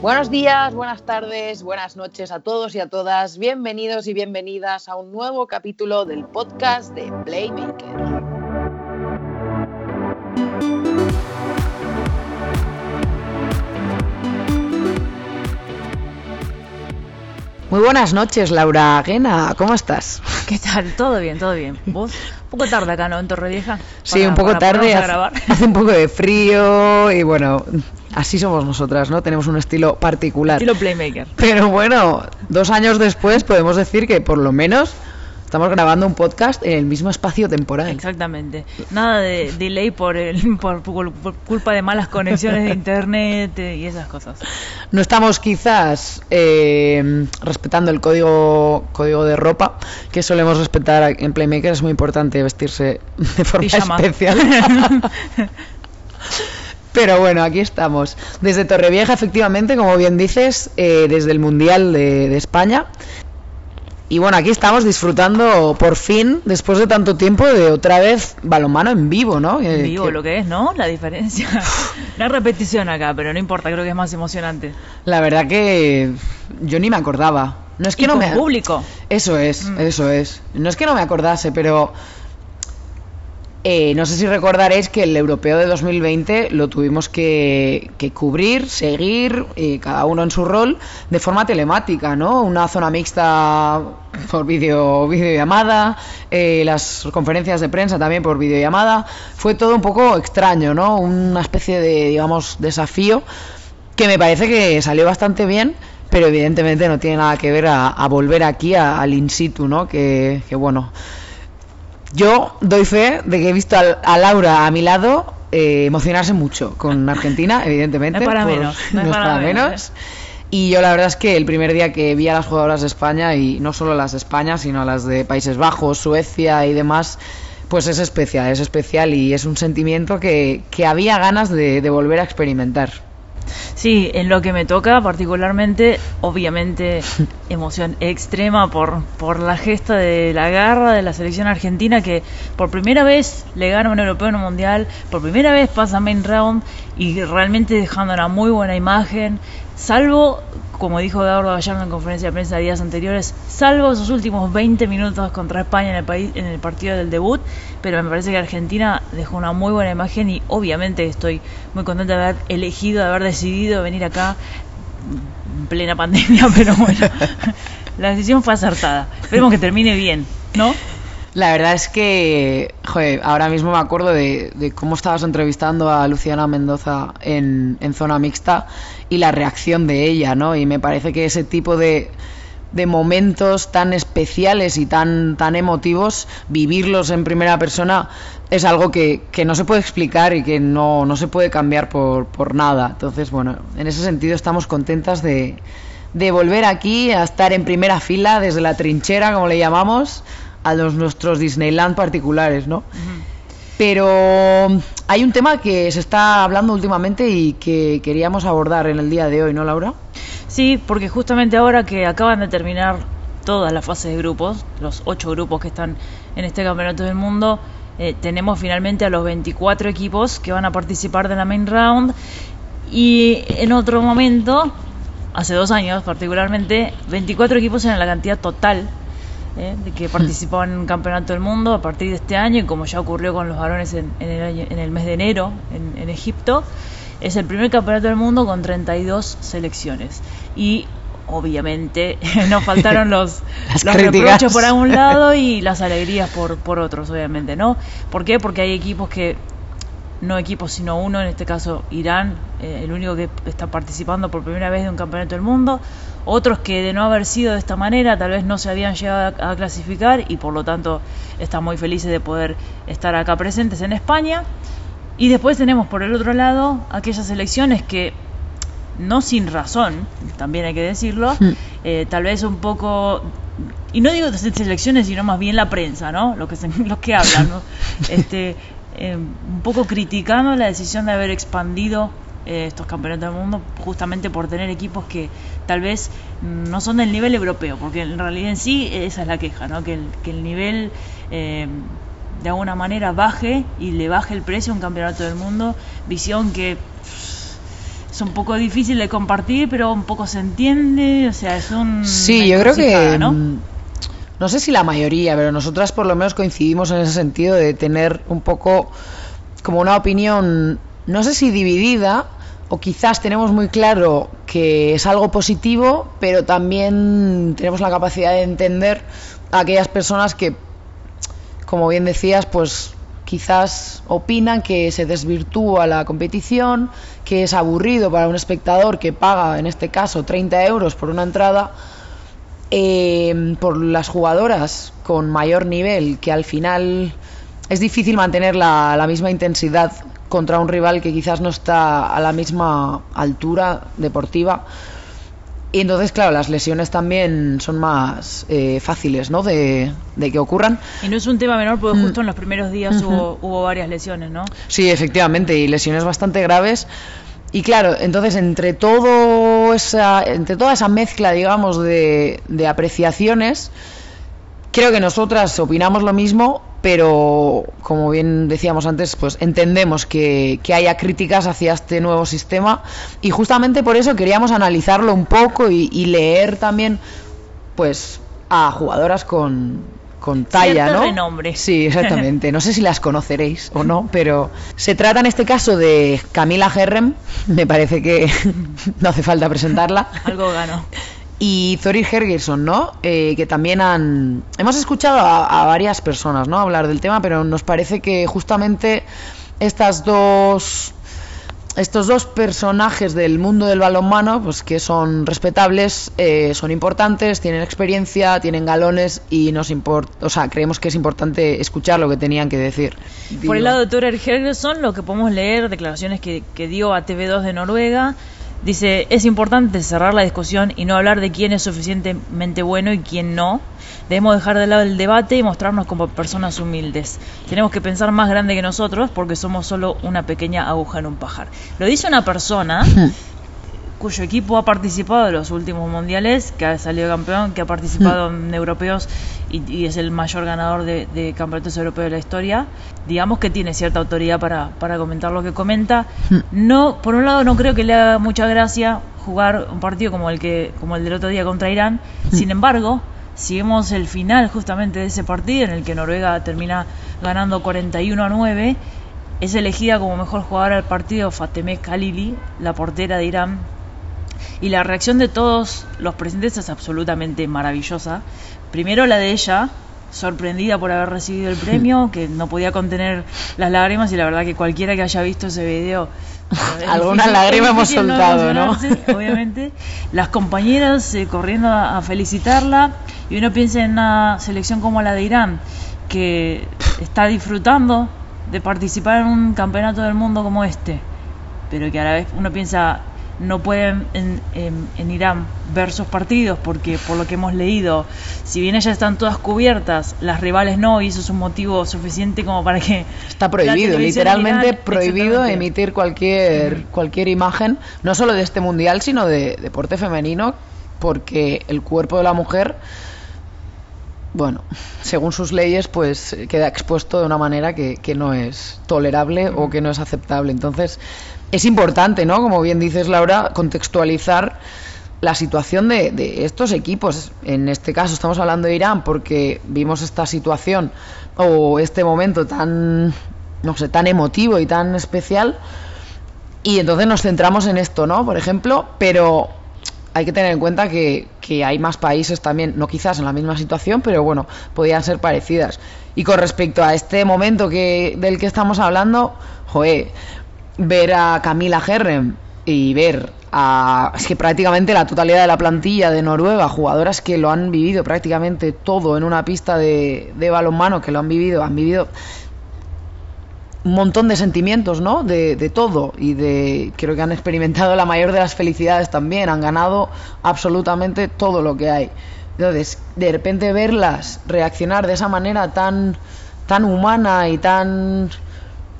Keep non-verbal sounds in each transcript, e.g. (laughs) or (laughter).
Buenos días, buenas tardes, buenas noches a todos y a todas. Bienvenidos y bienvenidas a un nuevo capítulo del podcast de Playmaker. Muy buenas noches, Laura Guena. ¿Cómo estás? ¿Qué tal? Todo bien, todo bien. ¿Vos? Un poco tarde acá, ¿no? En Torrevieja. Sí, un poco tarde. Hace, (laughs) hace un poco de frío y bueno, así somos nosotras, ¿no? Tenemos un estilo particular. Estilo playmaker. Pero bueno, dos años después podemos decir que por lo menos Estamos grabando un podcast en el mismo espacio temporal. Exactamente. Nada de delay por, el, por, culpa de malas conexiones de internet y esas cosas. No estamos quizás eh, respetando el código código de ropa que solemos respetar en Playmaker. Es muy importante vestirse de forma especial. (laughs) Pero bueno, aquí estamos. Desde Torrevieja, efectivamente, como bien dices, eh, desde el Mundial de, de España. Y bueno, aquí estamos disfrutando por fin, después de tanto tiempo, de otra vez balonmano en vivo, ¿no? En vivo, lo que es, ¿no? La diferencia. (laughs) Una repetición acá, pero no importa, creo que es más emocionante. La verdad que yo ni me acordaba. No es que no me público. Eso es, mm. eso es. No es que no me acordase, pero eh, no sé si recordaréis que el europeo de 2020 lo tuvimos que, cubrir, seguir, eh, cada uno en su rol, de forma telemática, ¿no? Una zona mixta por video, videollamada, eh, las conferencias de prensa también por videollamada. Fue todo un poco extraño, ¿no? Una especie de, digamos, desafío que me parece que salió bastante bien pero evidentemente no tiene nada que ver a, volver aquí al in situ, ¿no? que bueno, yo doy fe de que he visto a, Laura a mi lado eh, emocionarse mucho con (laughs) Argentina, evidentemente. No para menos. No, es para, menos. Y yo la verdad es que el primer día que vi a las jugadoras de España, y no solo las de España, sino las de Países Bajos, Suecia y demás, pues es especial, es especial y es un sentimiento que, que había ganas de volver a experimentar. Sí, en lo que me toca particularmente, obviamente (laughs) emoción extrema por, por la gesta de la garra de la selección argentina que por primera vez le gana un europeo en un mundial, por primera vez pasa main round y realmente dejando una muy buena imagen, salvo como dijo Eduardo Gallardo en conferencia de prensa de días anteriores, salvo esos últimos 20 minutos contra España en el, país, en el partido del debut, pero me parece que Argentina dejó una muy buena imagen y obviamente estoy muy contenta de haber elegido, de haber decidido venir acá en plena (laughs) pandemia, pero bueno, (laughs) la decisión fue acertada. Esperemos que termine bien, ¿no? La verdad es que, ahora mismo me acuerdo de, cómo estabas entrevistando a Luciana Mendoza en, en, Zona Mixta y la reacción de ella, ¿no? Y me parece que ese tipo de, de momentos tan especiales y tan, tan emotivos, vivirlos en primera persona es algo que, que no se puede explicar y que no, no se puede cambiar por, por nada. Entonces, bueno, en ese sentido estamos contentas de, de volver aquí a estar en primera fila desde la trinchera, como le llamamos a los nuestros Disneyland particulares, ¿no? Pero hay un tema que se está hablando últimamente y que queríamos abordar en el día de hoy, ¿no, Laura? Sí, porque justamente ahora que acaban de terminar todas las fases de grupos, los ocho grupos que están en este campeonato del mundo, eh, tenemos finalmente a los 24 equipos que van a participar de la main round y en otro momento, hace dos años particularmente, 24 equipos eran la cantidad total ¿eh? de que participaban en un campeonato del mundo a partir de este año, y como ya ocurrió con los varones en, el, en el, mes de enero en, Egipto, es el primer campeonato del mundo con 32 selecciones. Y obviamente (laughs) nos faltaron (laughs) los, los reproches por algún lado (laughs) y las alegrías por, por otros, obviamente, ¿no? ¿Por qué? Porque hay equipos que no equipos sino uno, en este caso Irán, eh, el único que está participando por primera vez de un campeonato del mundo, otros que de no haber sido de esta manera tal vez no se habían llegado a, clasificar y por lo tanto están muy felices de poder estar acá presentes en España. Y después tenemos por el otro lado aquellas elecciones que, no sin razón, también hay que decirlo, hmm. eh, tal vez un poco y no digo elecciones, sino más bien la prensa, ¿no? Lo que (laughs) los que hablan, ¿no? (laughs) Este, eh, un poco criticando la decisión de haber expandido eh, estos campeonatos del mundo justamente por tener equipos que tal vez no son del nivel europeo, porque en realidad en sí esa es la queja, ¿no? que, el, que el nivel eh, de alguna manera baje y le baje el precio a un campeonato del mundo, visión que es un poco difícil de compartir, pero un poco se entiende, o sea, es un... Sí, yo creo que... ¿no? Mm, no sé si la mayoría, pero nosotras por lo menos coincidimos en ese sentido de tener un poco como una opinión, no sé si dividida, o quizás tenemos muy claro que es algo positivo, pero también tenemos la capacidad de entender a aquellas personas que, como bien decías, pues quizás opinan que se desvirtúa la competición, que es aburrido para un espectador que paga, en este caso, 30 euros por una entrada, eh, por las jugadoras con mayor nivel, que al final es difícil mantener la, la misma intensidad contra un rival que quizás no está a la misma altura deportiva. Y entonces, claro, las lesiones también son más eh, fáciles, ¿no? De, que ocurran. Y no es un tema menor porque mm. justo en los primeros días hubo, hubo, varias lesiones, ¿no? Sí, efectivamente, y lesiones bastante graves. Y claro, entonces entre todo esa, entre toda esa mezcla, digamos, de, de apreciaciones, creo que nosotras opinamos lo mismo, pero como bien decíamos antes, pues entendemos que, haya críticas hacia este nuevo sistema y justamente por eso queríamos analizarlo un poco y, leer también pues a jugadoras con, con talla, ¿no? nombre. Sí, exactamente. No sé si las conoceréis o no, pero se trata en este caso de Camila Herrem. Me parece que (laughs) no hace falta presentarla. Algo gano y Zori Hergerson, ¿no? Eh, que también han... Hemos escuchado a, varias personas, ¿no? Hablar del tema, pero nos parece que justamente estas dos... Estos dos personajes del mundo del balonmano, pues que son respetables, eh, son importantes, tienen experiencia, tienen galones y nos importa, o sea, creemos que es importante escuchar lo que tenían que decir. Por el lado de Thor Hergerson, lo que podemos leer, declaraciones que, que dio a TV2 de Noruega, Dice, es importante cerrar la discusión y no hablar de quién es suficientemente bueno y quién no. Debemos dejar de lado el debate y mostrarnos como personas humildes. Tenemos que pensar más grande que nosotros porque somos solo una pequeña aguja en un pajar. Lo dice una persona cuyo equipo ha participado en los últimos mundiales, que ha salido campeón, que ha participado mm. en europeos y, es el mayor ganador de, campeonatos europeos de la historia, digamos que tiene cierta autoridad para, para comentar lo que comenta. Mm. No, por un lado no creo que le haga mucha gracia jugar un partido como el que como el del otro día contra Irán. Mm. Sin embargo, si vemos el final justamente de ese partido en el que Noruega termina ganando 41 a 9, es elegida como mejor jugadora del partido Fateme Khalili, la portera de Irán, y la reacción de todos los presentes es absolutamente maravillosa. Primero la de ella, sorprendida por haber recibido el (laughs) premio, que no podía contener las lágrimas y la verdad que cualquiera que haya visto ese video... (laughs) Algunas lágrimas hemos soltado, ¿no? Obviamente. Las compañeras eh, corriendo a, felicitarla y uno piensa en una selección como la de Irán, que está disfrutando de participar en un campeonato del mundo como este, pero que a la vez uno piensa no pueden en, en, Irán ver sus partidos porque por lo que hemos leído, si bien ellas están todas cubiertas, las rivales no, y eso es un motivo suficiente como para que... Está prohibido, literalmente prohibido emitir cualquier, cualquier imagen, no solo de este mundial, sino de deporte femenino, porque el cuerpo de la mujer bueno, según sus leyes, pues queda expuesto de una manera que, que no es tolerable o que no es aceptable. Entonces, es importante, ¿no? Como bien dices, Laura, contextualizar la situación de, estos equipos. En este caso estamos hablando de Irán porque vimos esta situación o este momento tan, no sé, tan emotivo y tan especial. Y entonces nos centramos en esto, ¿no? Por ejemplo, pero hay que tener en cuenta que, que, hay más países también, no quizás en la misma situación, pero bueno, podían ser parecidas. Y con respecto a este momento que, del que estamos hablando, joe, ver a Camila Herrem y ver a es que prácticamente la totalidad de la plantilla de Noruega, jugadoras que lo han vivido prácticamente todo en una pista de, de balonmano, que lo han vivido, han vivido montón de sentimientos, ¿no? De, de, todo y de creo que han experimentado la mayor de las felicidades también, han ganado absolutamente todo lo que hay. Entonces, de repente verlas reaccionar de esa manera tan tan humana y tan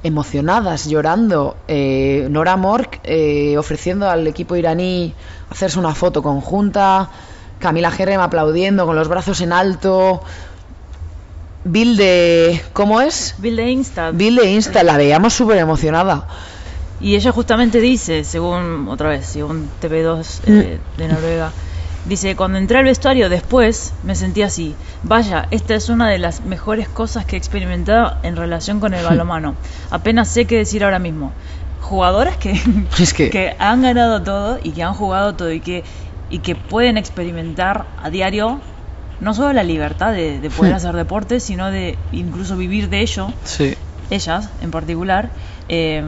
emocionadas, llorando. Eh, Nora Mork eh, ofreciendo al equipo iraní hacerse una foto conjunta. Camila Jerem aplaudiendo con los brazos en alto. Bill de... ¿Cómo es? Bill de Insta. Bill de Insta, la veíamos súper emocionada. Y ella justamente dice, según, otra vez, según TV2 eh, de Noruega, dice, cuando entré al vestuario después me sentí así. Vaya, esta es una de las mejores cosas que he experimentado en relación con el (laughs) balomano. Apenas sé qué decir ahora mismo. Jugadoras que, (laughs) Es que- que han ganado todo y que han jugado todo y que, y que pueden experimentar a diario no solo la libertad de, de poder (laughs) hacer deporte, sino de incluso vivir de ello Sí. ellas en particular, eh,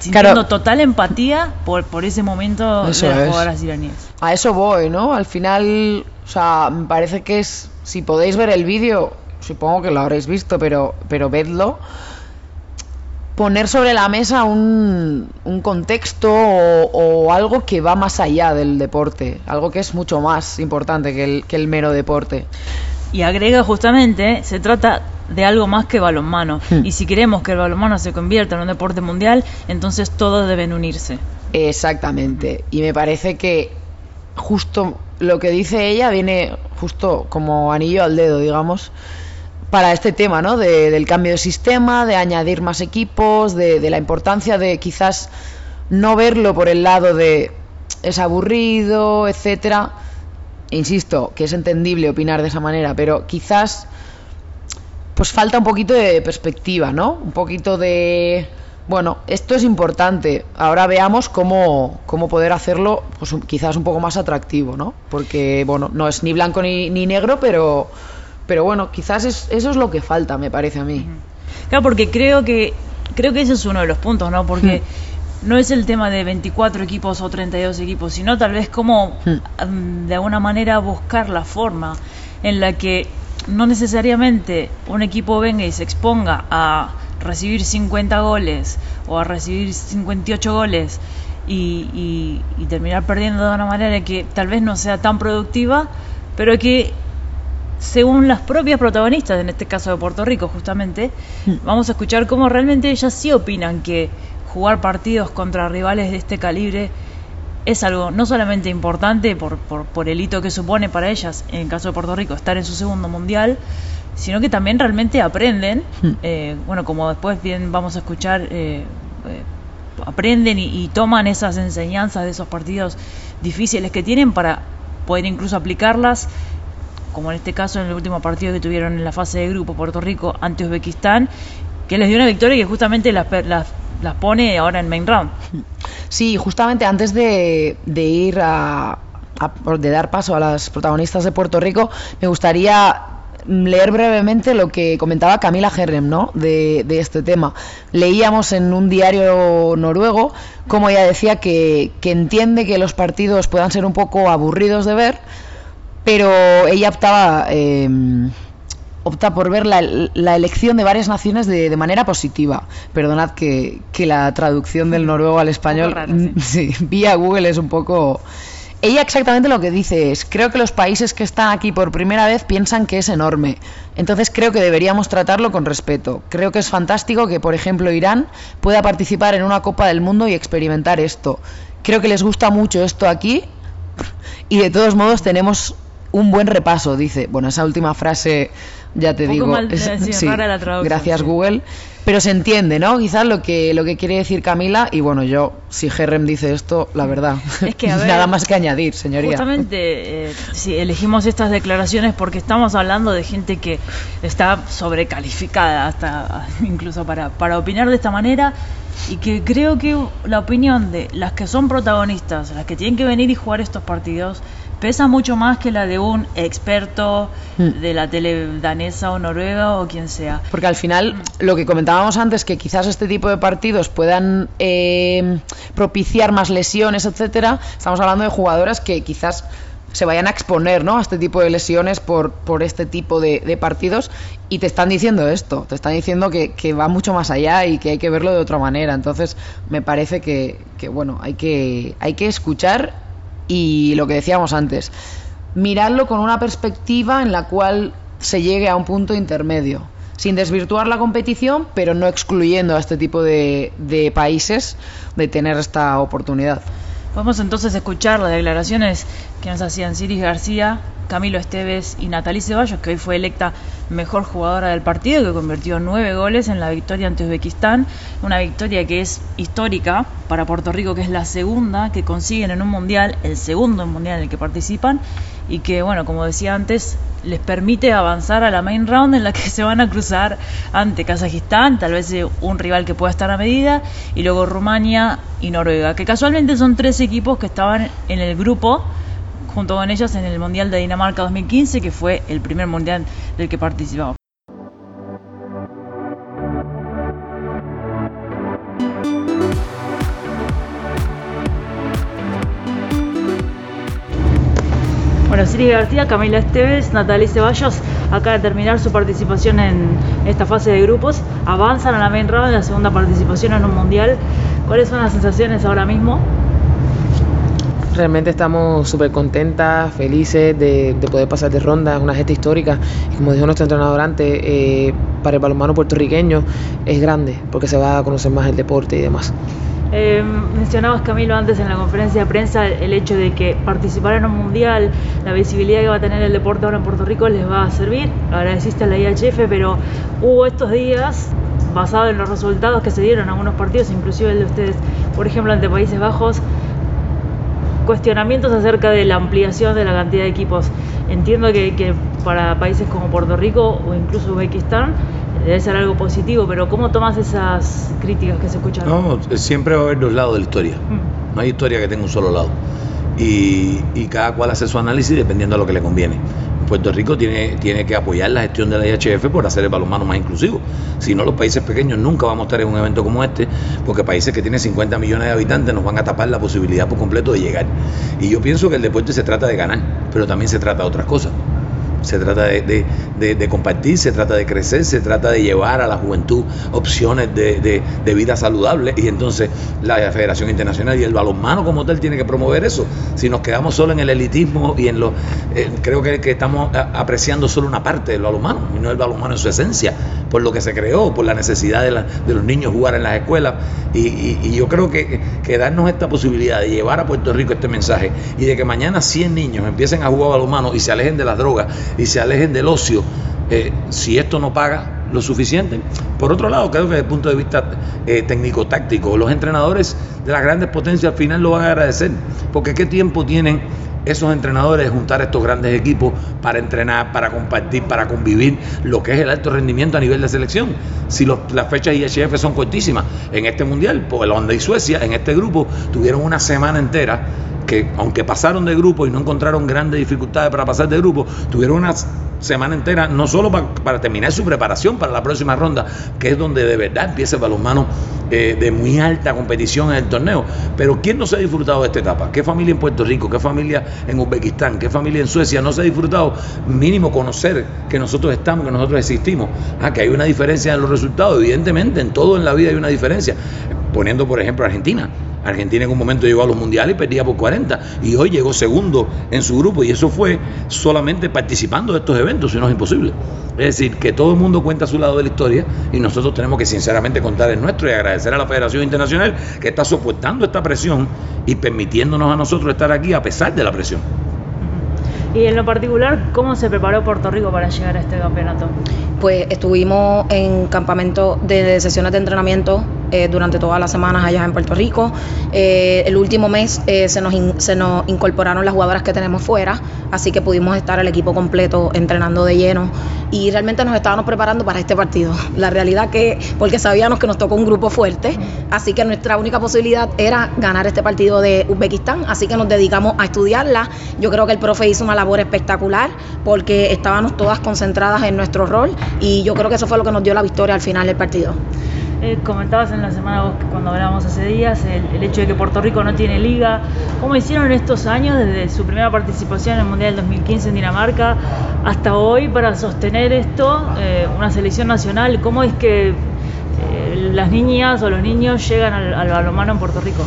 sintiendo Claro. total empatía por, por ese momento Eso de las es. jugadoras iraníes. A eso voy, ¿no? Al final, o sea, me parece que es, si podéis ver el vídeo, supongo que lo habréis visto, pero, pero vedlo, poner sobre la mesa un, un contexto o, o algo que va más allá del deporte, algo que es mucho más importante que el, que el mero deporte. Y agrega justamente, se trata de algo más que balonmano. Hmm. Y si queremos que el balonmano se convierta en un deporte mundial, entonces todos deben unirse. Exactamente. Y me parece que justo lo que dice ella viene justo como anillo al dedo, digamos, para este tema, ¿no? De- del cambio de sistema, de añadir más equipos, de, de la importancia de quizás no verlo por el lado de es aburrido, etcétera. Insisto, que es entendible opinar de esa manera, pero quizás pues falta un poquito de perspectiva, ¿no? Un poquito de bueno, esto es importante. Ahora veamos cómo, cómo poder hacerlo, pues quizás un poco más atractivo, ¿no? Porque, bueno, no es ni blanco ni, ni negro, pero, pero bueno, quizás es- eso es lo que falta, me parece a mí. Claro, porque creo que creo que ese es uno de los puntos, ¿no? Porque no es el tema de 24 equipos o 32 equipos, sino tal vez como Hmm. mm, de alguna manera buscar la forma en la que no necesariamente un equipo venga y se exponga a recibir 50 goles o a recibir 58 goles y, y- y terminar perdiendo de una manera que tal vez no sea tan productiva, pero que según las propias protagonistas, en este caso de Puerto Rico justamente, vamos a escuchar cómo realmente ellas sí opinan que jugar partidos contra rivales de este calibre es algo no solamente importante por, por, por el hito que supone para ellas, en el caso de Puerto Rico, estar en su segundo mundial, sino que también realmente aprenden, eh, bueno, como después bien vamos a escuchar, eh, eh, aprenden y, y toman esas enseñanzas de esos partidos difíciles que tienen para poder incluso aplicarlas como en este caso en el último partido que tuvieron en la fase de grupo Puerto Rico ante Uzbekistán, que les dio una victoria que justamente las, las, pone ahora en main round. Sí, justamente antes de, de ir a, de dar paso a las protagonistas de Puerto Rico, me gustaría leer brevemente lo que comentaba Camila Herrem, ¿no? De, de este tema. Leíamos en un diario noruego cómo ella decía que, que entiende que los partidos puedan ser un poco aburridos de ver, pero ella optaba eh, opta por ver la, la elección de varias naciones de, de manera positiva. Perdonad que, que la traducción del noruego al español rara, sí. (laughs) sí, vía Google es un poco... Ella exactamente lo que dice es, creo que los países que están aquí por primera vez piensan que es enorme. Entonces creo que deberíamos tratarlo con respeto. Creo que es fantástico que, por ejemplo, Irán pueda participar en una Copa del Mundo y experimentar esto. Creo que les gusta mucho esto aquí y de todos modos tenemos un buen repaso, dice. Bueno, esa última frase, ya te Un poco digo, mal- sí, rara la traducción, gracias. Google, pero se entiende, ¿no? Quizás lo que lo que quiere decir Camila y bueno, yo si Herrem dice esto, la verdad, Es que, a (laughs) ver, nada más que añadir, señoría. Justamente, eh, sí, elegimos estas declaraciones porque estamos hablando de gente que está sobrecalificada hasta (laughs) incluso para, para opinar de esta manera y que creo que la opinión de las que son protagonistas, las que tienen que venir y jugar estos partidos, pesa mucho más que la de un experto Mm. de la tele danesa o noruega o quien sea. Porque al final, lo que comentábamos antes, que quizás este tipo de partidos puedan eh, propiciar más lesiones, etcétera, estamos hablando de jugadoras que quizás se vayan a exponer ¿no? a este tipo de lesiones por, por este tipo de, de partidos y te están diciendo esto, te están diciendo que, que va mucho más allá y que hay que verlo de otra manera. Entonces, me parece que, que, bueno, hay que, hay que escuchar y lo que decíamos antes, mirarlo con una perspectiva en la cual se llegue a un punto intermedio. sin desvirtuar la competición, pero no excluyendo a este tipo de, de países de tener esta oportunidad. Vamos entonces a escuchar las declaraciones que nos hacían Ciris García, Camilo Esteves y Natalie Ceballos, que hoy fue electa mejor jugadora del partido, que convirtió nueve goles en la victoria ante Uzbekistán, una victoria que es histórica para Puerto Rico, que es la segunda que consiguen en un mundial, el segundo mundial en el que participan, y que, bueno, como decía antes, les permite avanzar a la main round en la que (laughs) se van a cruzar ante Kazajistán, tal vez un rival que pueda estar a medida, y luego Rumania y Noruega, que casualmente son tres equipos que estaban en el grupo junto con ellos en el Mundial de Dinamarca 2015, que fue el primer mundial del que participamos. Siri García, Camila Esteves, Natalie Ceballos, acaba de terminar su participación en esta fase de grupos, avanzan a la main round, la segunda participación en un mundial. ¿Cuáles son las sensaciones ahora mismo? Realmente estamos súper contentas, felices de, poder pasar de ronda, es una gesta histórica. Y como dijo nuestro entrenador antes, eh, para el balonmano puertorriqueño es grande, porque se va a conocer más el deporte y demás. Eh, mencionabas, Camilo, antes en la conferencia de prensa el hecho de que participar en un mundial, la visibilidad que va a tener el deporte ahora en Puerto Rico les va a servir. Agradeciste a la IHF, pero hubo estos días, basado en los resultados que se dieron en algunos partidos, inclusive el de ustedes, por ejemplo, ante Países Bajos, cuestionamientos acerca de la ampliación de la cantidad de equipos. Entiendo que, para países como Puerto Rico o incluso Uzbekistán debe ser algo positivo, pero ¿cómo tomas esas críticas que se escuchan? No, siempre va a haber dos lados de la historia. Mm. No hay historia que tenga un solo lado. Y, y cada cual hace su análisis dependiendo de lo que le conviene. Puerto Rico tiene, tiene que apoyar la gestión de la IHF por hacer el balonmano más inclusivo. Si no, los países pequeños nunca vamos a estar en un evento como este, porque países que tienen 50 millones de habitantes nos van a tapar la posibilidad por completo de llegar. Y yo pienso que el deporte se trata de ganar, pero también se trata de otras cosas se trata de, compartir, se trata de crecer, se trata de llevar a la juventud opciones de, vida saludable y entonces la Federación Internacional y el balonmano como tal tiene que promover eso. Si nos quedamos solo en el elitismo y en lo... Eh, creo que, estamos apreciando solo una parte del balonmano y no el balonmano en su esencia, por lo que se creó, por la necesidad de, los niños jugar en las escuelas y, yo creo que, que darnos esta posibilidad de llevar a Puerto Rico este mensaje y de que mañana 100 niños empiecen a jugar balonmano y se alejen de las drogas y se alejen del ocio eh, si esto no paga lo suficiente. Por otro lado, creo que desde el punto de vista eh, técnico-táctico, los entrenadores de las grandes potencias al final lo van a agradecer, porque qué tiempo tienen esos entrenadores de juntar estos grandes equipos para entrenar, para compartir, para convivir lo que es el alto rendimiento a nivel de selección. Si las fechas IHF son cortísimas, en este mundial, Holanda y Suecia, en este grupo, tuvieron una semana entera que aunque pasaron de grupo y no encontraron grandes dificultades para pasar de grupo, tuvieron una semana entera no solo para, terminar su preparación para la próxima ronda, que es donde de verdad empieza el balonmano eh, de muy alta competición en el torneo. Pero ¿quién no se ha disfrutado de esta etapa? ¿Qué familia en Puerto Rico? ¿Qué familia en Uzbekistán? ¿Qué familia en Suecia no se ha disfrutado? Mínimo conocer que nosotros estamos, que nosotros existimos. Ah, que hay una diferencia en los resultados. Evidentemente, en todo en la vida hay una diferencia. Poniendo, por ejemplo, Argentina. Argentina en un momento llegó a los mundiales y perdía por 40 y hoy llegó segundo en su grupo y eso fue solamente participando de estos eventos, si no es imposible. Es decir, que todo el mundo cuenta su lado de la historia y nosotros tenemos que sinceramente contar el nuestro y agradecer a la Federación Internacional que está soportando esta presión y permitiéndonos a nosotros estar aquí a pesar de la presión. Y en lo particular, ¿cómo se preparó Puerto Rico para llegar a este campeonato? Pues estuvimos en campamento de sesiones de entrenamiento eh, durante todas las semanas allá en Puerto Rico. Eh, el último mes eh, se, nos se nos incorporaron las jugadoras que tenemos fuera, así que pudimos estar el equipo completo entrenando de lleno y realmente nos estábamos preparando para este partido. (laughs) La realidad que, porque sabíamos que nos tocó un grupo fuerte, así que nuestra única posibilidad era ganar este partido de Uzbekistán, así que nos dedicamos a estudiarla. Yo creo que el profe hizo una labor espectacular porque estábamos todas concentradas en nuestro rol y yo creo que eso fue lo que nos dio la victoria al final del partido. Eh, comentabas en la semana cuando hablábamos hace días el, hecho de que Puerto Rico no tiene liga. ¿Cómo hicieron estos años desde su primera participación en el Mundial 2015 en Dinamarca hasta hoy para sostener esto, eh, una selección nacional? ¿Cómo es que eh, las niñas o los niños llegan al, al balonmano en Puerto Rico?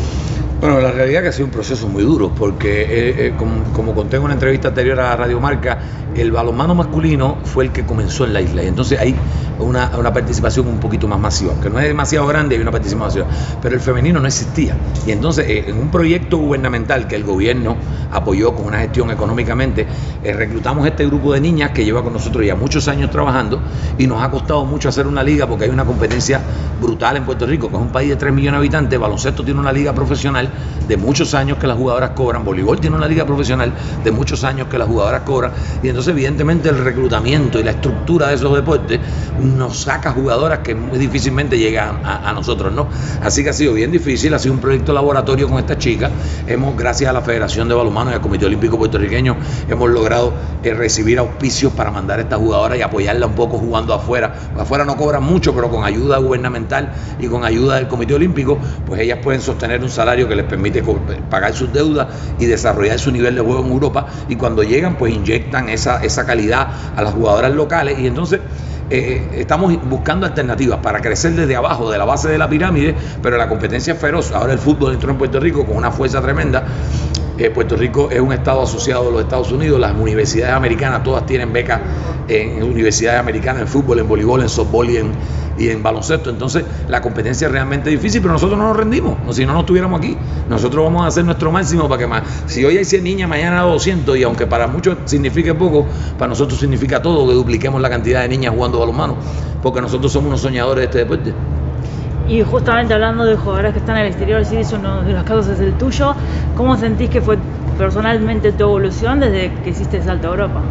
Bueno, la realidad es que ha sido un proceso muy duro, porque eh, eh, como, como, conté en una entrevista anterior a Radio Marca, el balonmano masculino fue el que comenzó en la isla, y entonces hay una, participación un poquito más masiva, que no es demasiado grande, hay una participación masiva, pero el femenino no existía. Y entonces, eh, en un proyecto gubernamental que el gobierno apoyó con una gestión económicamente, reclutamos este grupo de niñas que lleva con nosotros ya muchos años trabajando y nos ha costado mucho hacer una liga porque hay una competencia brutal en Puerto Rico, que es un país de 3 millones de habitantes, baloncesto tiene una liga profesional de muchos años que las jugadoras cobran, voleibol tiene una liga profesional de muchos años que las jugadoras cobran, y entonces evidentemente el reclutamiento y la estructura de esos deportes nos saca jugadoras que muy difícilmente llegan a, nosotros, ¿no? Así que ha sido bien difícil, ha sido un proyecto laboratorio con estas chicas, hemos, gracias a la Federación de Balonmano y al Comité Olímpico Puertorriqueño, hemos logrado eh, recibir auspicios para mandar a estas jugadoras y apoyarla un poco jugando afuera, afuera no cobran mucho, pero con ayuda gubernamental y con ayuda del Comité Olímpico, pues ellas pueden sostener un salario que les permite pagar sus deudas y desarrollar su nivel de juego en Europa y cuando llegan pues inyectan esa, esa calidad a las jugadoras locales y entonces eh, estamos buscando alternativas para crecer desde abajo, de la base de la pirámide, pero la competencia es feroz. Ahora el fútbol entró en Puerto Rico con una fuerza tremenda. Eh, Puerto Rico es un estado asociado a los Estados Unidos, las universidades americanas todas tienen becas en universidades americanas, en fútbol, en voleibol, en softball y en, y en baloncesto. Entonces la competencia es realmente difícil, pero nosotros no nos rendimos. si no, no estuviéramos aquí. Nosotros vamos a hacer nuestro máximo para que más. Si hoy hay 100 niñas, mañana 200, y aunque para muchos signifique poco, para nosotros significa todo que dupliquemos la cantidad de niñas jugando balonmano, porque nosotros somos unos soñadores de este deporte. Y justamente hablando de jugadores que están en el exterior, si es uno de los casos es el tuyo, ¿cómo sentís que fue personalmente tu evolución desde que hiciste el salto a Europa?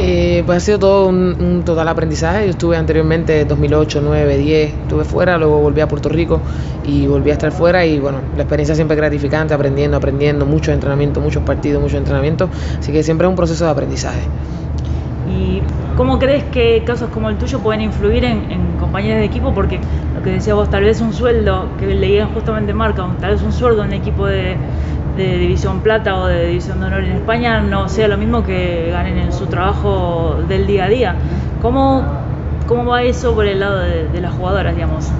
Eh, pues ha sido todo un, total aprendizaje. Yo estuve anteriormente 2008, 9, 10, estuve fuera, luego volví a Puerto Rico y volví a estar fuera y bueno, la experiencia siempre es gratificante, aprendiendo, aprendiendo, mucho entrenamiento, muchos partidos, mucho entrenamiento, así que siempre es un proceso de aprendizaje. ¿Y cómo crees que casos como el tuyo pueden influir en, en compañeros de equipo? Porque lo que decía vos, tal vez un sueldo, que leían justamente Marca, tal vez un sueldo en equipo de de División Plata o de División de Honor en España no sea lo mismo que ganen en su trabajo del día a día. ¿Cómo, cómo va eso por el lado de, las jugadoras, digamos?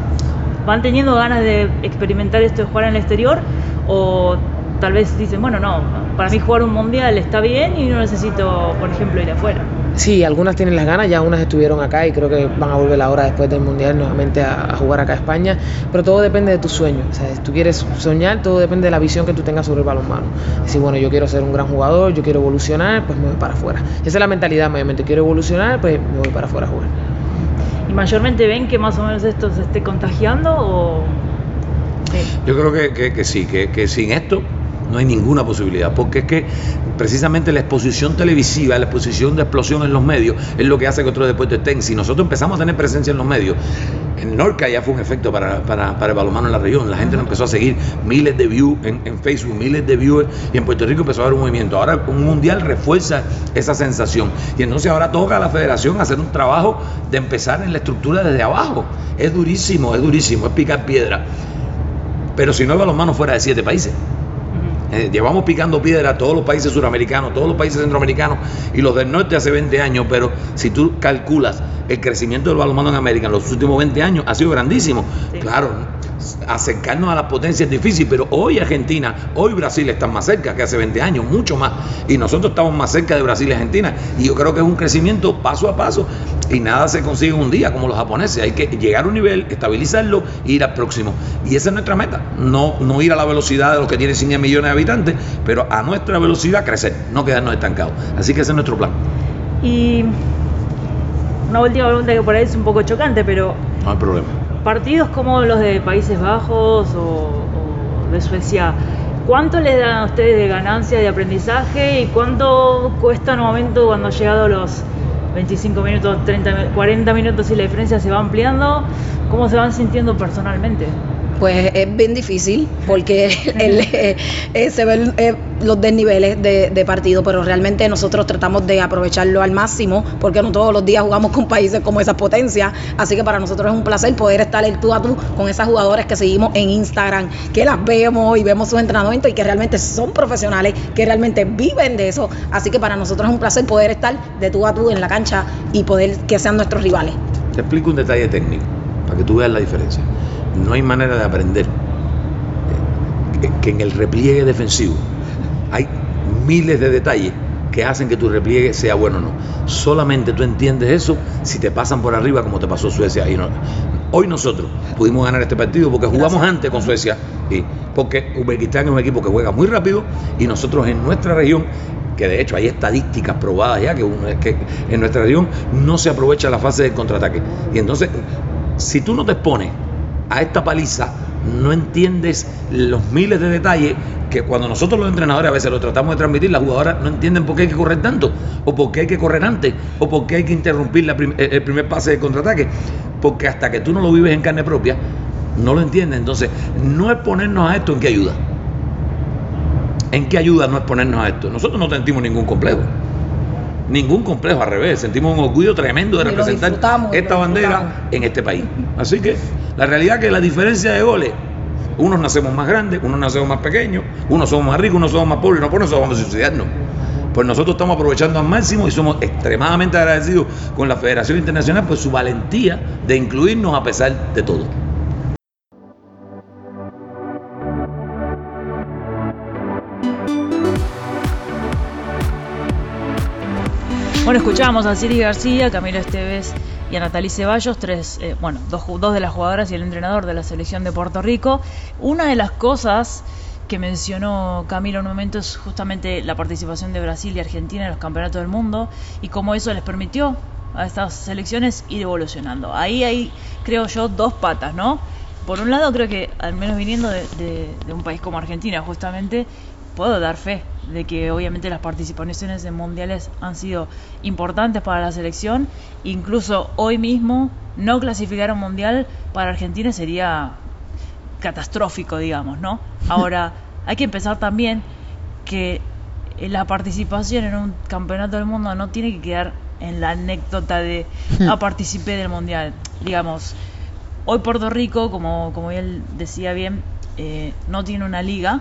¿Van teniendo ganas de experimentar esto de jugar en el exterior o tal vez dicen, bueno, no, para mí jugar un mundial está bien y no necesito, por ejemplo, ir afuera? Sí, algunas tienen las ganas, ya unas estuvieron acá y creo que van a volver ahora después del Mundial nuevamente a, jugar acá a España, pero todo depende de tus sueños, o sea, si tú quieres soñar, todo depende de la visión que tú tengas sobre el balonmano. Si bueno, yo quiero ser un gran jugador, yo quiero evolucionar, pues me voy para afuera. Esa es la mentalidad, mayormente, quiero evolucionar, pues me voy para afuera a jugar. ¿Y mayormente ven que más o menos esto se esté contagiando o...? Yo creo que, que sí, que sin esto no hay ninguna posibilidad, porque es que precisamente la exposición televisiva, la exposición de explosión en los medios, es lo que hace que otros deportes estén. Si nosotros empezamos a tener presencia en los medios, en Norca ya fue un efecto para, el balonmano en la región, la gente nos empezó a seguir, miles de views en, Facebook, miles de views, y en Puerto Rico empezó a haber un movimiento. Ahora un mundial refuerza esa sensación, y entonces ahora toca a la federación hacer un trabajo de empezar en la estructura desde abajo. Es durísimo, es durísimo, es picar piedra. Pero si no hay balonmano fuera de siete países. Eh, llevamos picando piedra a todos los países suramericanos, todos los países centroamericanos y los del norte hace 20 años, pero si tú calculas el crecimiento del balonmano en América en los últimos 20 años ha sido grandísimo. Claro, acercarnos a la potencia es difícil, pero hoy Argentina, hoy Brasil están más cerca que hace 20 años, mucho más. Y nosotros estamos más cerca de Brasil y Argentina. Y yo creo que es un crecimiento paso a paso y nada se consigue un día como los japoneses. Hay que llegar a un nivel, estabilizarlo e ir al próximo. Y esa es nuestra meta. No, no ir a la velocidad de los que tienen 100 millones de habitantes, pero a nuestra velocidad crecer, no quedarnos estancados. Así que ese es nuestro plan. Y una última pregunta que por ahí es un poco chocante, pero... No hay problema. Partidos como los de Países Bajos o, de Suecia, ¿cuánto les dan a ustedes de ganancia de aprendizaje y cuánto cuesta en un momento cuando llegado los 25 minutos, 30, 40 minutos y la diferencia se va ampliando? ¿Cómo se van sintiendo personalmente? Pues es bien difícil porque (laughs) eh, eh, se ven eh, los desniveles de, partido, pero realmente nosotros tratamos de aprovecharlo al máximo porque no todos los días jugamos con países como esas potencias, así que para nosotros es un placer poder estar el tú a tú con esas jugadoras que seguimos en Instagram, que las vemos y vemos sus entrenamientos y que realmente son profesionales, que realmente viven de eso, así que para nosotros es un placer poder estar de tú a tú en la cancha y poder que sean nuestros rivales. Te explico un detalle técnico para que tú veas la diferencia no hay manera de aprender que en el repliegue defensivo hay miles de detalles que hacen que tu repliegue sea bueno o no. Solamente tú entiendes eso si te pasan por arriba como te pasó Suecia. Y no. Hoy nosotros pudimos ganar este partido porque jugamos antes con Suecia y porque Uzbekistán es un equipo que juega muy rápido y nosotros en nuestra región que de hecho hay estadísticas probadas ya que, que en nuestra región no se aprovecha la fase del contraataque. Y entonces, si tú no te expones a esta paliza, no entiendes los miles de detalles que cuando nosotros los entrenadores a veces lo tratamos de transmitir, las jugadoras no entienden por qué hay que correr tanto, o por qué hay que correr antes, o por qué hay que interrumpir el primer pase de contraataque. Porque hasta que tú no lo vives en carne propia, no lo entiendes. Entonces, no exponernos a esto en qué ayuda. ¿En qué ayuda no exponernos a esto? Nosotros no sentimos ningún complejo. Ningún complejo, al revés. Sentimos un orgullo tremendo de representar esta bandera en este país. Así que la realidad es que la diferencia de goles unos nacemos más grandes, unos nacemos más pequeños, unos somos más ricos, unos somos más pobres, no por eso vamos a suicidarnos. Pues nosotros estamos aprovechando al máximo y somos extremadamente agradecidos con la Federación Internacional por su valentía de incluirnos a pesar de todo. Bueno, escuchábamos a Siri García, Camilo Esteves y a Natalie Ceballos, tres, eh, bueno, dos, dos de las jugadoras y el entrenador de la selección de Puerto Rico. Una de las cosas que mencionó Camilo en un momento es justamente la participación de Brasil y Argentina en los campeonatos del mundo y cómo eso les permitió a estas selecciones ir evolucionando. Ahí hay, creo yo, dos patas, ¿no? Por un lado, creo que, al menos viniendo de un país como Argentina, justamente, puedo dar fe de que obviamente las participaciones en mundiales han sido importantes para la selección. Incluso hoy mismo no clasificar a un mundial para Argentina sería catastrófico, digamos, ¿no? (laughs) Ahora, hay que empezar también que la participación en un campeonato del mundo no tiene que quedar en la anécdota de no ah, participé del mundial. Digamos, hoy Puerto Rico, como, como él decía bien, eh, no tiene una liga,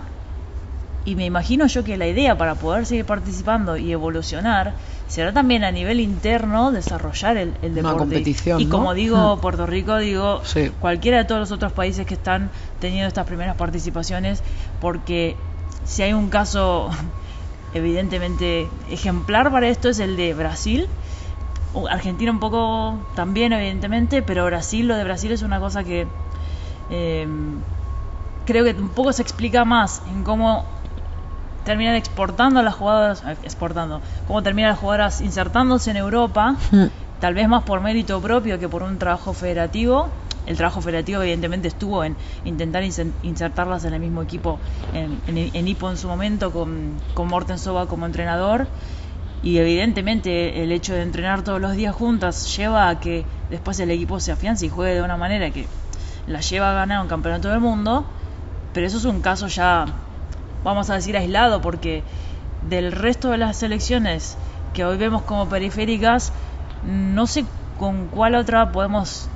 y me imagino yo que la idea para poder seguir participando y evolucionar será también a nivel interno desarrollar el, el deporte. competición, y como digo. (laughs) Puerto Rico, digo cualquiera de todos los otros países que están teniendo estas primeras participaciones, porque si hay un caso (laughs) evidentemente ejemplar para esto es el de Brasil. Argentina un poco también, evidentemente, pero Brasil, lo de Brasil es una cosa que eh, creo que un poco se explica más en cómo terminan exportando a las jugadoras, eh, exportando, cómo terminan las jugadoras insertándose en Europa, hmm. tal vez más por mérito propio que por un trabajo federativo. El trabajo federativo evidentemente estuvo en intentar insertarlas en el mismo equipo en, en, IPO en su momento con, con Morten Soba como entrenador y evidentemente el hecho de entrenar todos los días juntas lleva a que después el equipo se afiance y juegue de una manera que la lleva a ganar un campeonato del mundo, pero eso es un caso ya vamos a decir aislado, porque del resto de las selecciones que hoy vemos como periféricas, no sé con cuál otra podemos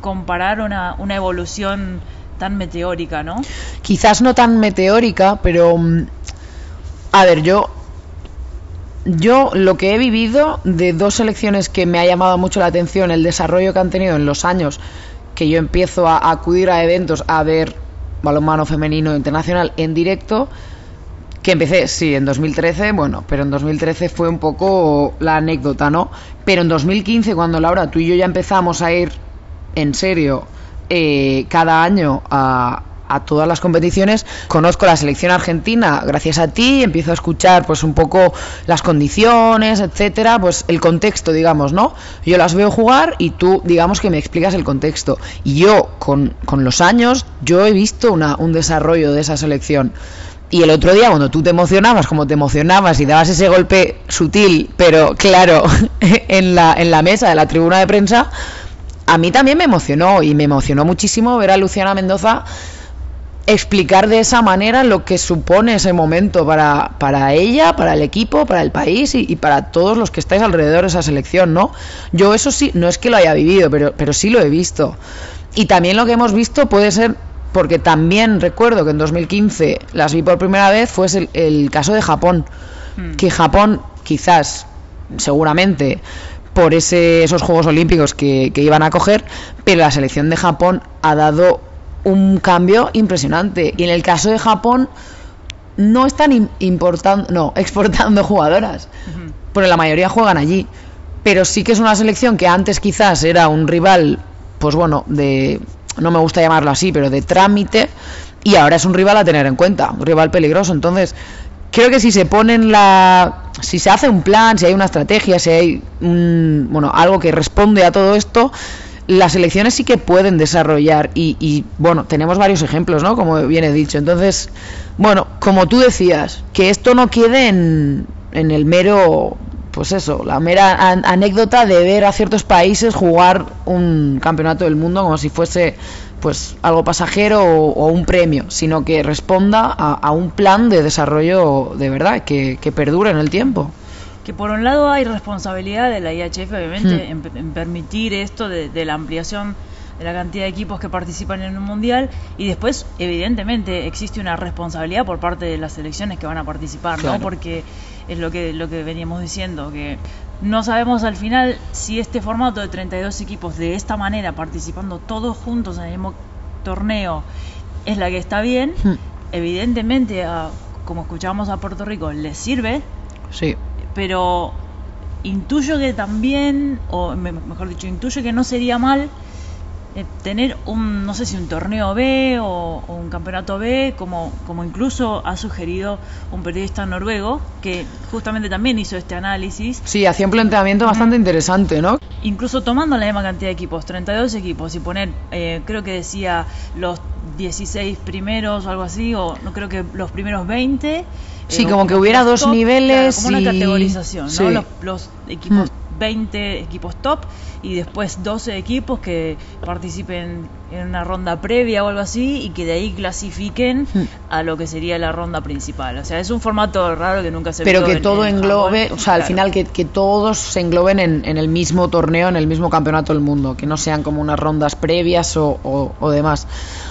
comparar una, una evolución tan meteórica, ¿no? Quizás no tan meteórica, pero mm, a ver, yo yo lo que he vivido de dos selecciones que me ha llamado mucho la atención, el desarrollo que han tenido en los años que yo empiezo a acudir a eventos a ver balonmano femenino internacional en directo, que empecé, sí, en 2013, bueno, pero en 2013 fue un poco la anécdota, ¿no? Pero en 2015, cuando Laura, tú y yo ya empezamos a ir en serio eh, cada año a, a todas las competiciones. Conozco la selección argentina gracias a ti, empiezo a escuchar pues un poco las condiciones, etcétera, pues el contexto, digamos, ¿no? Yo las veo jugar y tú, digamos que me explicas el contexto. Y yo, con, con los años, yo he visto una, un desarrollo de esa selección. Y el otro día, cuando tú te emocionabas, como te emocionabas y dabas ese golpe sutil, pero claro, (laughs) en la, en la mesa de la tribuna de prensa, a mí también me emocionó y me emocionó muchísimo ver a Luciana Mendoza explicar de esa manera lo que supone ese momento para, para ella, para el equipo, para el país y, para todos los que estáis alrededor de esa selección, ¿no? Yo eso sí, no es que lo haya vivido, pero, pero sí lo he visto. Y también lo que hemos visto puede ser, porque también recuerdo que en 2015 las vi por primera vez, fue el, el caso de Japón. Hmm. Que Japón, quizás, seguramente, por ese, esos Juegos Olímpicos que, que iban a coger, pero la selección de Japón ha dado un cambio impresionante. Y en el caso de Japón, no están importando, no, (laughs) exportando jugadoras, porque la mayoría juegan allí. Pero sí que es una selección que antes quizás era un rival, pues bueno, de, no me gusta llamarlo así, pero de trámite, y ahora es un rival a tener en cuenta, un rival peligroso. Entonces, creo que si se ponen la, si se hace un plan, si hay una estrategia, si hay un, bueno, algo que responde a todo esto, las elecciones sí que pueden desarrollar y, bueno, tenemos varios ejemplos, ¿no? Como viene dicho. Entonces, bueno, como tú decías, que esto no quede en, en el mero, pues eso, la mera anécdota de ver a ciertos países jugar un campeonato del mundo como si fuese pues algo pasajero o, un premio, sino que responda a, un plan de desarrollo de verdad, que, que perdure en el tiempo que por un lado hay responsabilidad de la IHF, obviamente, hmm. en, permitir esto de, la ampliación de la cantidad de equipos que participan en un mundial y después, evidentemente, existe una responsabilidad por parte de las selecciones que van a participar, ¿no? Porque es lo que, lo que veníamos diciendo, que no sabemos al final si este formato de 32 equipos de esta manera, participando todos juntos en el mismo torneo, es la que está bien. Hmm. Evidentemente, como escuchábamos a Puerto Rico, les sirve. Sí pero intuyo que también, o mejor dicho, intuyo que no sería mal eh, tener un, no sé si un torneo B o, un campeonato B, como, como incluso ha sugerido un periodista noruego, que justamente también hizo este análisis. Sí, hacía un planteamiento bastante interesante, ¿no? Incluso tomando la misma cantidad de equipos, 32 equipos, y poner, eh, creo que decía los 16 primeros o algo así, o no creo que los primeros 20 Sí, como que hubiera dos niveles. como una categorización, ¿no? Los, equipos, 20 mm. equipos top y después 12 equipos que participen en una ronda previa o algo así y que de ahí clasifiquen mm. a lo que sería la ronda principal. O sea, es un formato raro que nunca se Pero que todo englobe, o sea, al final que, que, todos se engloben en, en, el mismo torneo, en el mismo campeonato del mundo, que no sean como unas rondas previas o, o, o demás.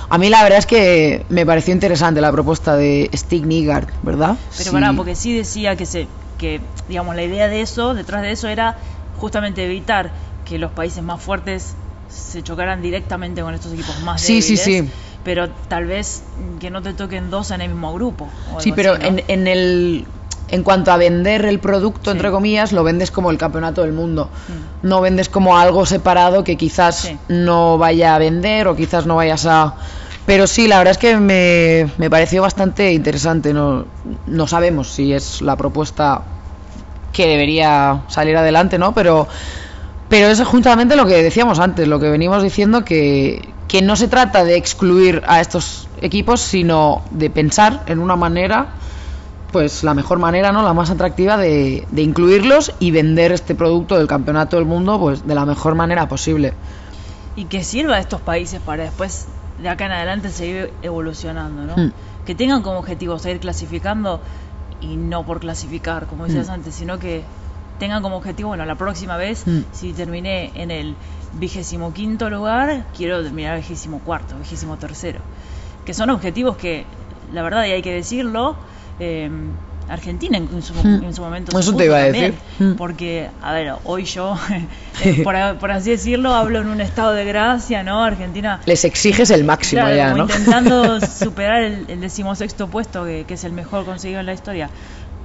A mí la verdad es que me pareció interesante la propuesta de Stig Nigard, ¿verdad? Pero sí. porque sí decía que se que digamos la idea de eso, detrás de eso era justamente evitar que los países más fuertes se chocaran directamente con estos equipos más sí, débiles. Sí, sí, sí. Pero tal vez que no te toquen dos en el mismo grupo. Sí, pero en, en el en cuanto a vender el producto, entre comillas, lo vendes como el campeonato del mundo. Mm. No vendes como algo separado que quizás no vaya a vender o quizás no vayas a... Pero sí, la verdad es que me, me pareció bastante interesante. No, no sabemos si es la propuesta que debería salir adelante, ¿no? Pero, pero es justamente lo que decíamos antes, lo que venimos diciendo, que, que no se trata de excluir a estos equipos, sino de pensar en una manera pues la mejor manera, ¿no? La más atractiva de, de, incluirlos y vender este producto del campeonato del mundo, pues de la mejor manera posible. Y que sirva a estos países para después, de acá en adelante, seguir evolucionando, ¿no? Hmm. Que tengan como objetivo seguir clasificando y no por clasificar, como decías hmm. antes, sino que tengan como objetivo, bueno, la próxima vez, hmm. si terminé en el vigésimo quinto lugar, quiero terminar vigésimo cuarto, vigésimo tercero. Que son objetivos que, la verdad, y hay que decirlo, Em, Argentina en su, hmm. en su momento. Eso te iba a decir. Hmm. Porque, a ver, hoy yo, (laughs) eh, por, así decirlo, hablo en un estado de gracia, ¿no? Argentina. Les exiges el máximo ya, ¿no? Intentando (laughs) superar el, decimosexto puesto, que, es el mejor conseguido en la historia,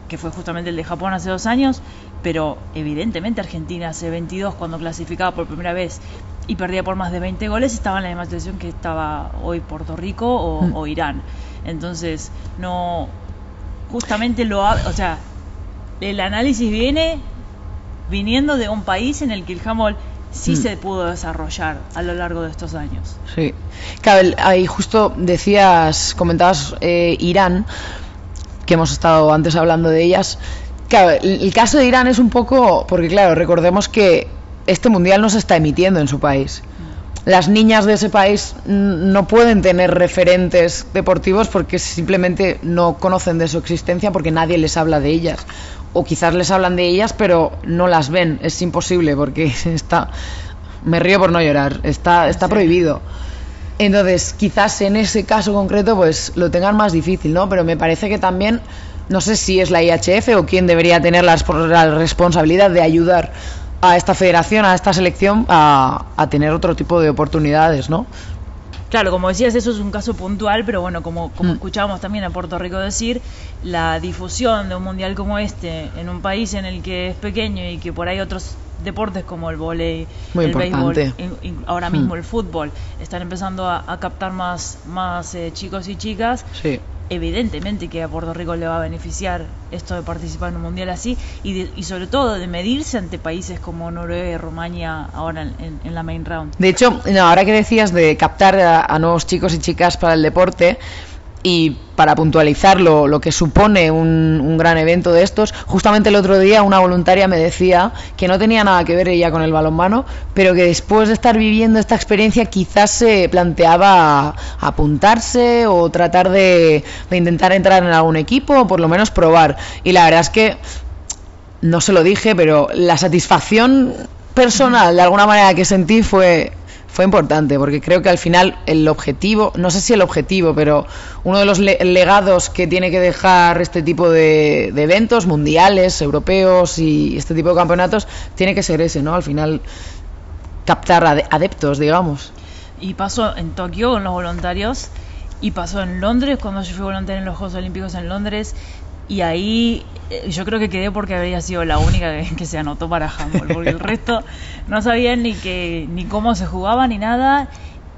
que fue justamente el de Japón hace dos años. Pero evidentemente Argentina hace 22, cuando clasificaba por primera vez y perdía por más de 20 goles, estaba en la misma situación que estaba hoy Puerto Rico o, o Irán. Entonces, no justamente lo o sea, el análisis viene viniendo de un país en el que el handball sí mm. se pudo desarrollar a lo largo de estos años. Sí, claro, ahí justo decías, comentabas eh, Irán, que hemos estado antes hablando de ellas. Claro, el caso de Irán es un poco, porque claro, recordemos que este mundial no se está emitiendo en su país las niñas de ese país no pueden tener referentes deportivos porque simplemente no conocen de su existencia porque nadie les habla de ellas. O quizás les hablan de ellas pero no las ven. Es imposible porque (laughs) está... Me río por no llorar. Está, está prohibido. Entonces, quizás en ese caso concreto pues lo tengan más difícil, ¿no? Pero me parece que también, no sé si es la IHF o quién debería tener la responsabilidad de ayudar a esta federación, a esta selección, a, tener otro tipo de oportunidades, ¿no? Claro, como decías, eso es un caso puntual, pero bueno, como, como Mm. escuchábamos también a Puerto Rico decir, la difusión de un mundial como este en un país en el que es pequeño y que por ahí otros deportes como el Muy el béisbol, importante. in- in- ahora mismo Mm. el fútbol, están empezando a, a captar más, más eh, chicos y chicas, Sí. Evidentemente que a Puerto Rico le va a beneficiar esto de participar en un mundial así y, de- y sobre todo de medirse ante países como Noruega y Rumania ahora en, la main round. De hecho, no, ahora que decías de captar a, a nuevos chicos y chicas para el deporte y para puntualizar lo, lo que supone un, un gran evento de estos, justamente el otro día una voluntaria me decía que no tenía nada que ver ella con el balonmano, pero que después de estar viviendo esta experiencia quizás se planteaba apuntarse o tratar de, de intentar entrar en algún equipo o por lo menos probar. Y la verdad es que no se lo dije, pero la satisfacción personal de alguna manera que sentí fue fue importante porque creo que al final el objetivo, no sé si el objetivo, pero uno de los le- legados que tiene que dejar este tipo de, de eventos mundiales, europeos y este tipo de campeonatos tiene que ser ese, ¿no? Al final captar ade- adeptos, digamos. Y pasó en Tokio con los voluntarios y pasó en Londres cuando yo fui voluntaria en los Juegos Olímpicos en Londres y ahí eh, yo creo que quedé porque habría sido la única que, que se anotó para handball porque el resto no sabían ni que ni cómo se jugaba ni nada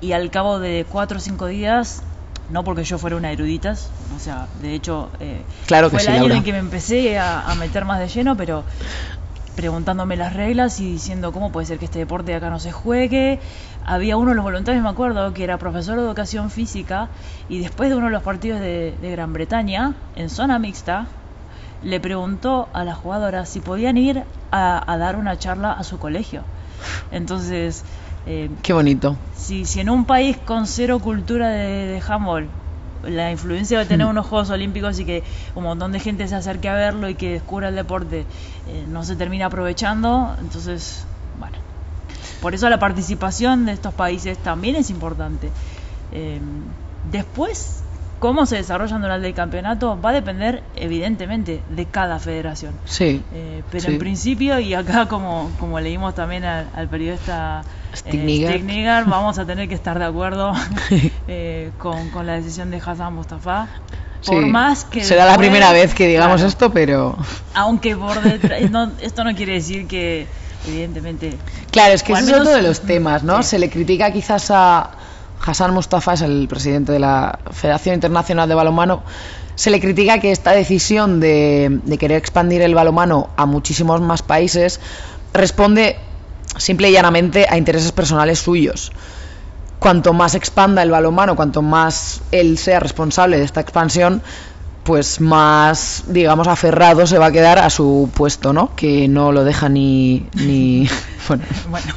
y al cabo de cuatro o cinco días no porque yo fuera una erudita o sea de hecho eh, Claro que fue sí, el año Laura. en que me empecé a, a meter más de lleno pero preguntándome las reglas y diciendo cómo puede ser que este deporte de acá no se juegue. Había uno de los voluntarios, me acuerdo, que era profesor de educación física y después de uno de los partidos de, de Gran Bretaña, en zona mixta, le preguntó a las jugadoras si podían ir a, a dar una charla a su colegio. Entonces, eh, Qué bonito. si, si en un país con cero cultura de, de handball la influencia de tener Hmm. unos Juegos Olímpicos y que un montón de gente se acerque a verlo y que descubra el deporte eh, no se termina aprovechando, entonces, bueno. Por eso la participación de estos países también es importante. Eh, después, cómo se desarrollan durante el campeonato va a depender evidentemente de cada federación. Sí. Eh, pero Sí. en principio, y acá como, como leímos también al, al periodista eh, Stignigar. Stignigar, vamos a tener que estar de acuerdo (laughs) eh, con, con la decisión de Hassan Mustafa. Por Sí. más que Será la después- primera vez que digamos Claro. esto, pero... Aunque por (laughs) detrás, no, esto no quiere decir que, evidentemente, Claro, es que ese es otro menos- de los temas, ¿no? Sí. Se le critica quizás a Hassan Mustafa, es el presidente de la Federación Internacional de Balonmano, se le critica que esta decisión de, querer expandir el balonmano a muchísimos más países responde simple y llanamente a intereses personales suyos. Cuanto más expanda el balonmano, cuanto más él sea responsable de esta expansión, pues más, digamos, aferrado se va a quedar a su puesto, ¿no? Que no lo deja ni... ni (laughs) bueno, bueno,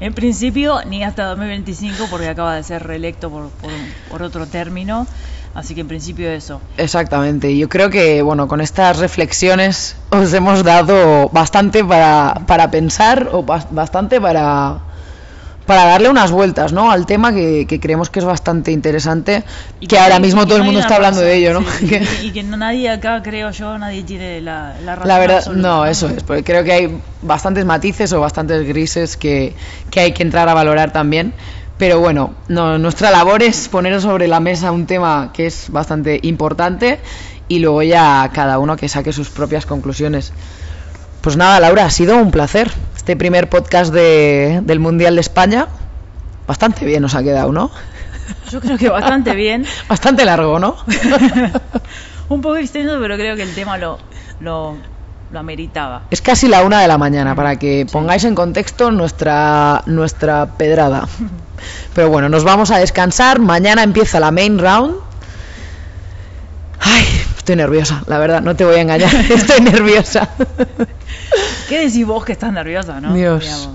en principio ni hasta 2025 porque acaba de ser reelecto por, otro término, así que en principio eso. Exactamente, yo creo que bueno, con estas reflexiones os hemos dado bastante para, para pensar o bas- bastante para, para darle unas vueltas ¿no? al tema que, que creemos que es bastante interesante, Y que ahora mismo todo el no mundo está hablando de ello, ¿no? sí, (laughs) y, y que nadie acá, creo yo, nadie tiene la, la razón. La verdad, absoluta, no, eso es, porque creo que hay bastantes matices o bastantes grises que, que hay que entrar a valorar también. Pero bueno, no, nuestra labor es poner sobre la mesa un tema que es bastante importante y luego ya cada uno que saque sus propias conclusiones. Pues nada, Laura, ha sido un placer. Este primer podcast de- del Mundial de España, bastante bien nos ha quedado, ¿no? Yo creo que bastante bien. (laughs) Bastante largo, ¿no? (laughs) Un poco extenso, pero creo que el tema lo, lo, lo ameritaba. Es casi la una de la mañana, para que pongáis en contexto nuestra, nuestra pedrada. Pero bueno, nos vamos a descansar. Mañana empieza la main round. Ay, estoy nerviosa, la verdad, no te voy a engañar. (laughs) Estoy nerviosa. ¿Qué decís vos que estás nerviosa, no? Dios. Digamos.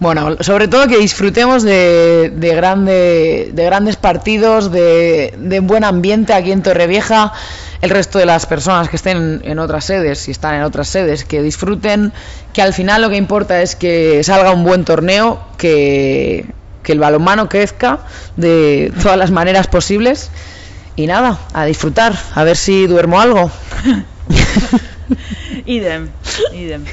Bueno, sobre todo que disfrutemos de, de, grande, de grandes partidos, de, de buen ambiente aquí en Torrevieja. El resto de las personas que estén en otras sedes, si están en otras sedes, que disfruten, que al final lo que importa es que salga un buen torneo, que, que el balonmano crezca de todas las maneras posibles. Y nada, a disfrutar, a ver si duermo algo. (laughs) idem, idem.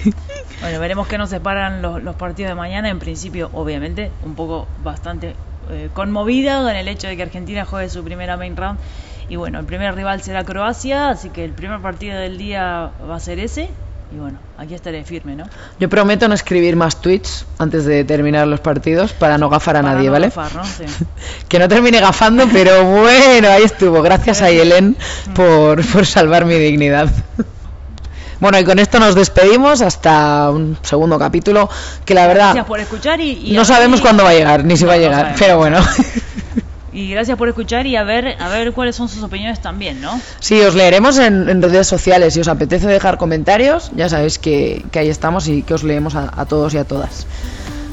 Bueno, veremos qué nos separan los, los partidos de mañana. En principio, obviamente, un poco bastante eh, conmovida con el hecho de que Argentina juegue su primera main round. Y bueno, el primer rival será Croacia, así que el primer partido del día va a ser ese. Y bueno, aquí estaré firme, ¿no? Yo prometo no escribir más tweets antes de terminar los partidos para no gafar a Para nadie, no ¿vale? gafar, ¿no? Sí. (laughs) Que no termine gafando, pero bueno, ahí estuvo. Gracias a Yelen por, por salvar mi dignidad. Bueno, y con esto nos despedimos hasta un segundo capítulo que la verdad Gracias por escuchar y, y no sabemos cuándo va a llegar, ni si No, va a llegar, pero bueno. (laughs) Y gracias por escuchar y a ver, a ver cuáles son sus opiniones también, ¿no? Sí, os leeremos en, en redes sociales. Si os apetece dejar comentarios, ya sabéis que, que ahí estamos y que os leemos a, a todos y a todas.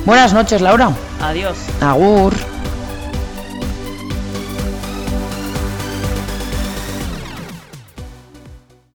Buenas noches, Laura. Adiós. Agur.